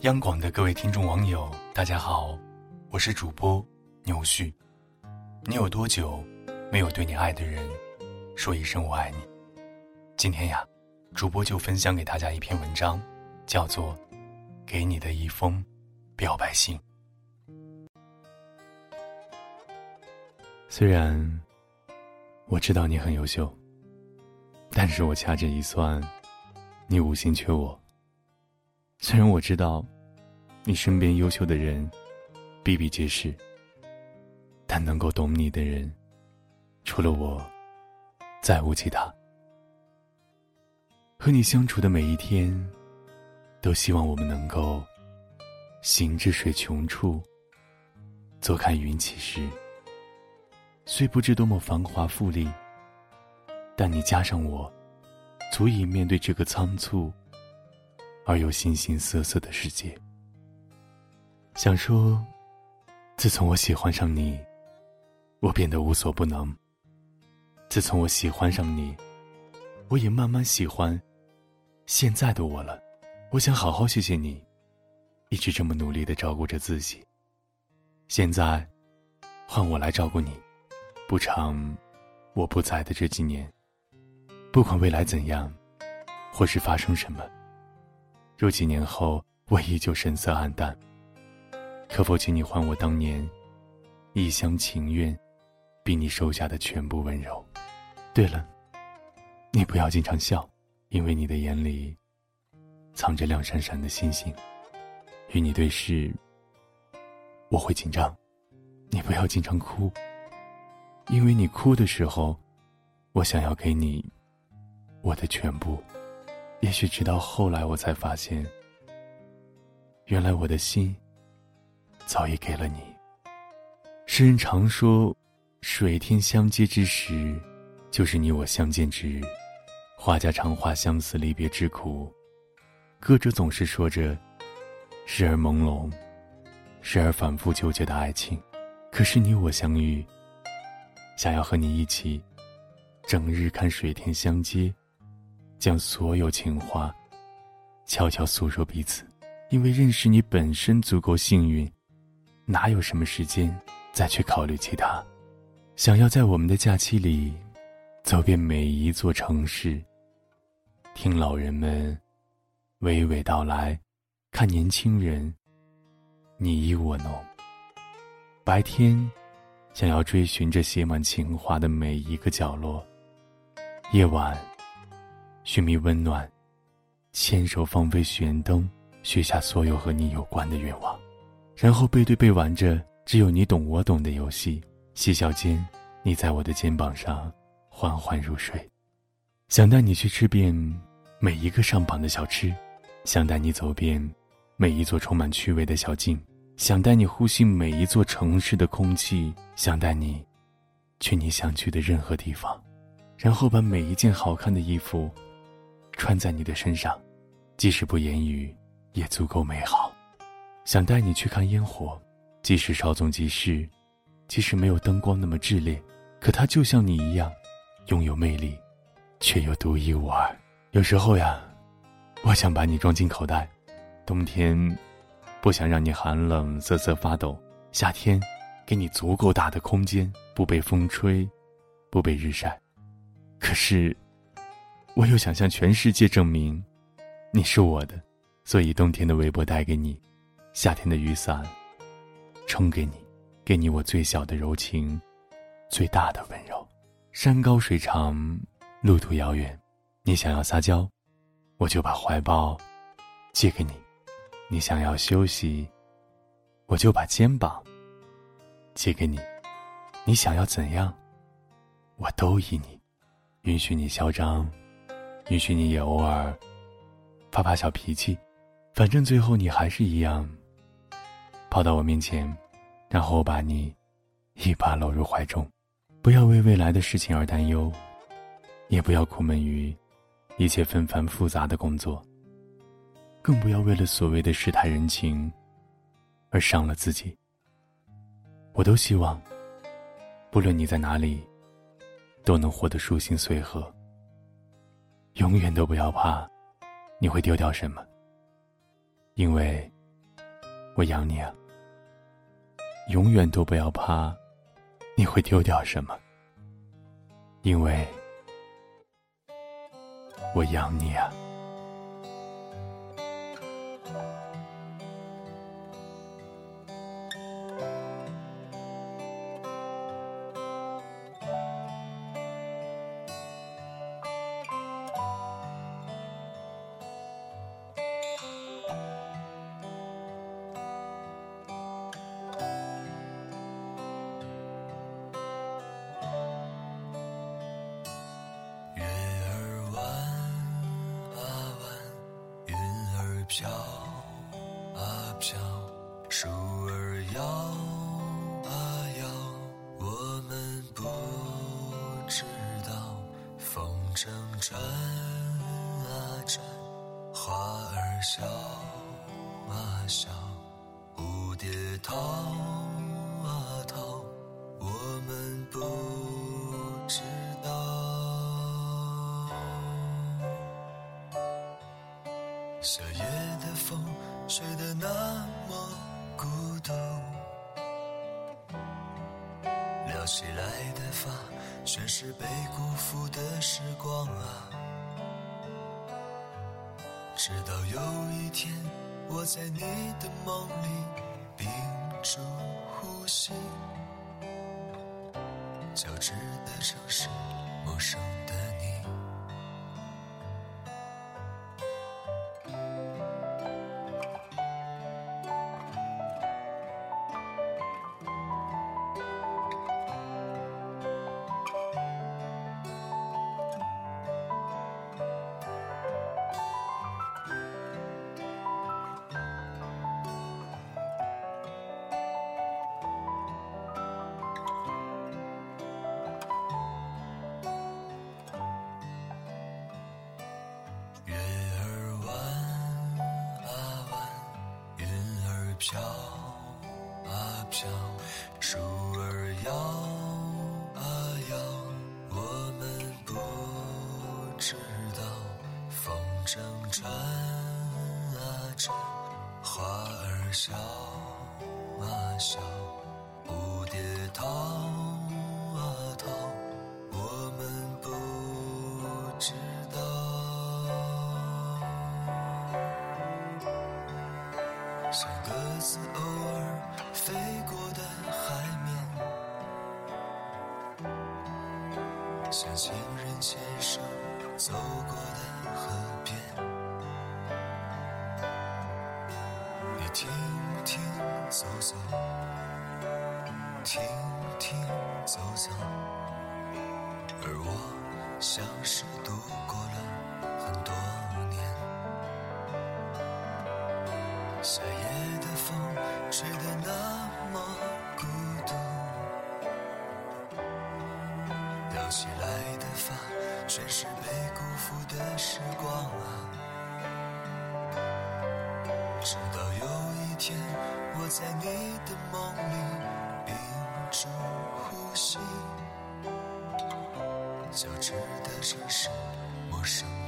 央广的各位听众网友，大家好，我是主播牛旭。你有多久没有对你爱的人说一声“我爱你”？今天呀，主播就分享给大家一篇文章，叫做《给你的一封表白信》。虽然我知道你很优秀，但是我掐指一算，你无心缺我。虽然我知道，你身边优秀的人比比皆是，但能够懂你的人，除了我，再无其他。和你相处的每一天，都希望我们能够行至水穷处，坐看云起时。虽不知多么繁华富丽，但你加上我，足以面对这个仓促。而又形形色色的世界。想说，自从我喜欢上你，我变得无所不能。自从我喜欢上你，我也慢慢喜欢现在的我了。我想好好谢谢你，一直这么努力的照顾着自己。现在，换我来照顾你，不长我不在的这几年。不管未来怎样，或是发生什么。若几年后我依旧神色黯淡，可否请你还我当年一厢情愿，比你收下的全部温柔？对了，你不要经常笑，因为你的眼里藏着亮闪闪的星星。与你对视，我会紧张。你不要经常哭，因为你哭的时候，我想要给你我的全部。也许直到后来，我才发现，原来我的心早已给了你。诗人常说：“水天相接之时，就是你我相见之日。”画家常画相思离别之苦，歌者总是说着时而朦胧，时而反复纠结的爱情。可是你我相遇，想要和你一起，整日看水天相接。将所有情话悄悄诉说彼此，因为认识你本身足够幸运，哪有什么时间再去考虑其他？想要在我们的假期里走遍每一座城市，听老人们娓娓道来，看年轻人你依我浓。白天想要追寻着写满情话的每一个角落，夜晚。寻觅温暖，牵手放飞悬灯，许下所有和你有关的愿望，然后背对背玩着只有你懂我懂的游戏。嬉笑间，你在我的肩膀上缓缓入睡。想带你去吃遍每一个上榜的小吃，想带你走遍每一座充满趣味的小径，想带你呼吸每一座城市的空气，想带你去你想去的任何地方，然后把每一件好看的衣服。穿在你的身上，即使不言语，也足够美好。想带你去看烟火，即使稍纵即逝，即使没有灯光那么炽烈，可它就像你一样，拥有魅力，却又独一无二。有时候呀，我想把你装进口袋，冬天不想让你寒冷瑟瑟发抖，夏天给你足够大的空间，不被风吹，不被日晒。可是。我又想向全世界证明，你是我的，所以冬天的围脖带给你，夏天的雨伞撑给你，给你我最小的柔情，最大的温柔。山高水长，路途遥远，你想要撒娇，我就把怀抱借给你；你想要休息，我就把肩膀借给你；你想要怎样，我都依你，允许你嚣张。允许你也偶尔发发小脾气，反正最后你还是一样跑到我面前，然后我把你一把搂入怀中。不要为未来的事情而担忧，也不要苦闷于一切纷繁复杂的工作，更不要为了所谓的世态人情而伤了自己。我都希望，不论你在哪里，都能活得舒心随和。永远都不要怕，你会丢掉什么，因为我养你啊，永远都不要怕，你会丢掉什么，因为我养你啊。飘啊飘，树儿摇啊摇，我们不知道风筝转啊转，花儿笑啊笑，蝴蝶逃啊逃，我们不知道。夏夜睡得那么孤独，撩起来的发全是被辜负的时光啊！直到有一天，我在你的梦里屏住呼吸，交织的城市，飘啊飘，树儿摇啊摇，我们不知道风筝转啊转，花儿笑啊笑，蝴蝶逃。鸽子偶尔飞过的海面，像情人牵手走过的河边。你停停走走，停停走走，而我像是度过了很多年。夏夜吹得那么孤独，撩起来的发全是被辜负的时光啊！直到有一天，我在你的梦里屏住呼吸，交织的城市，陌生。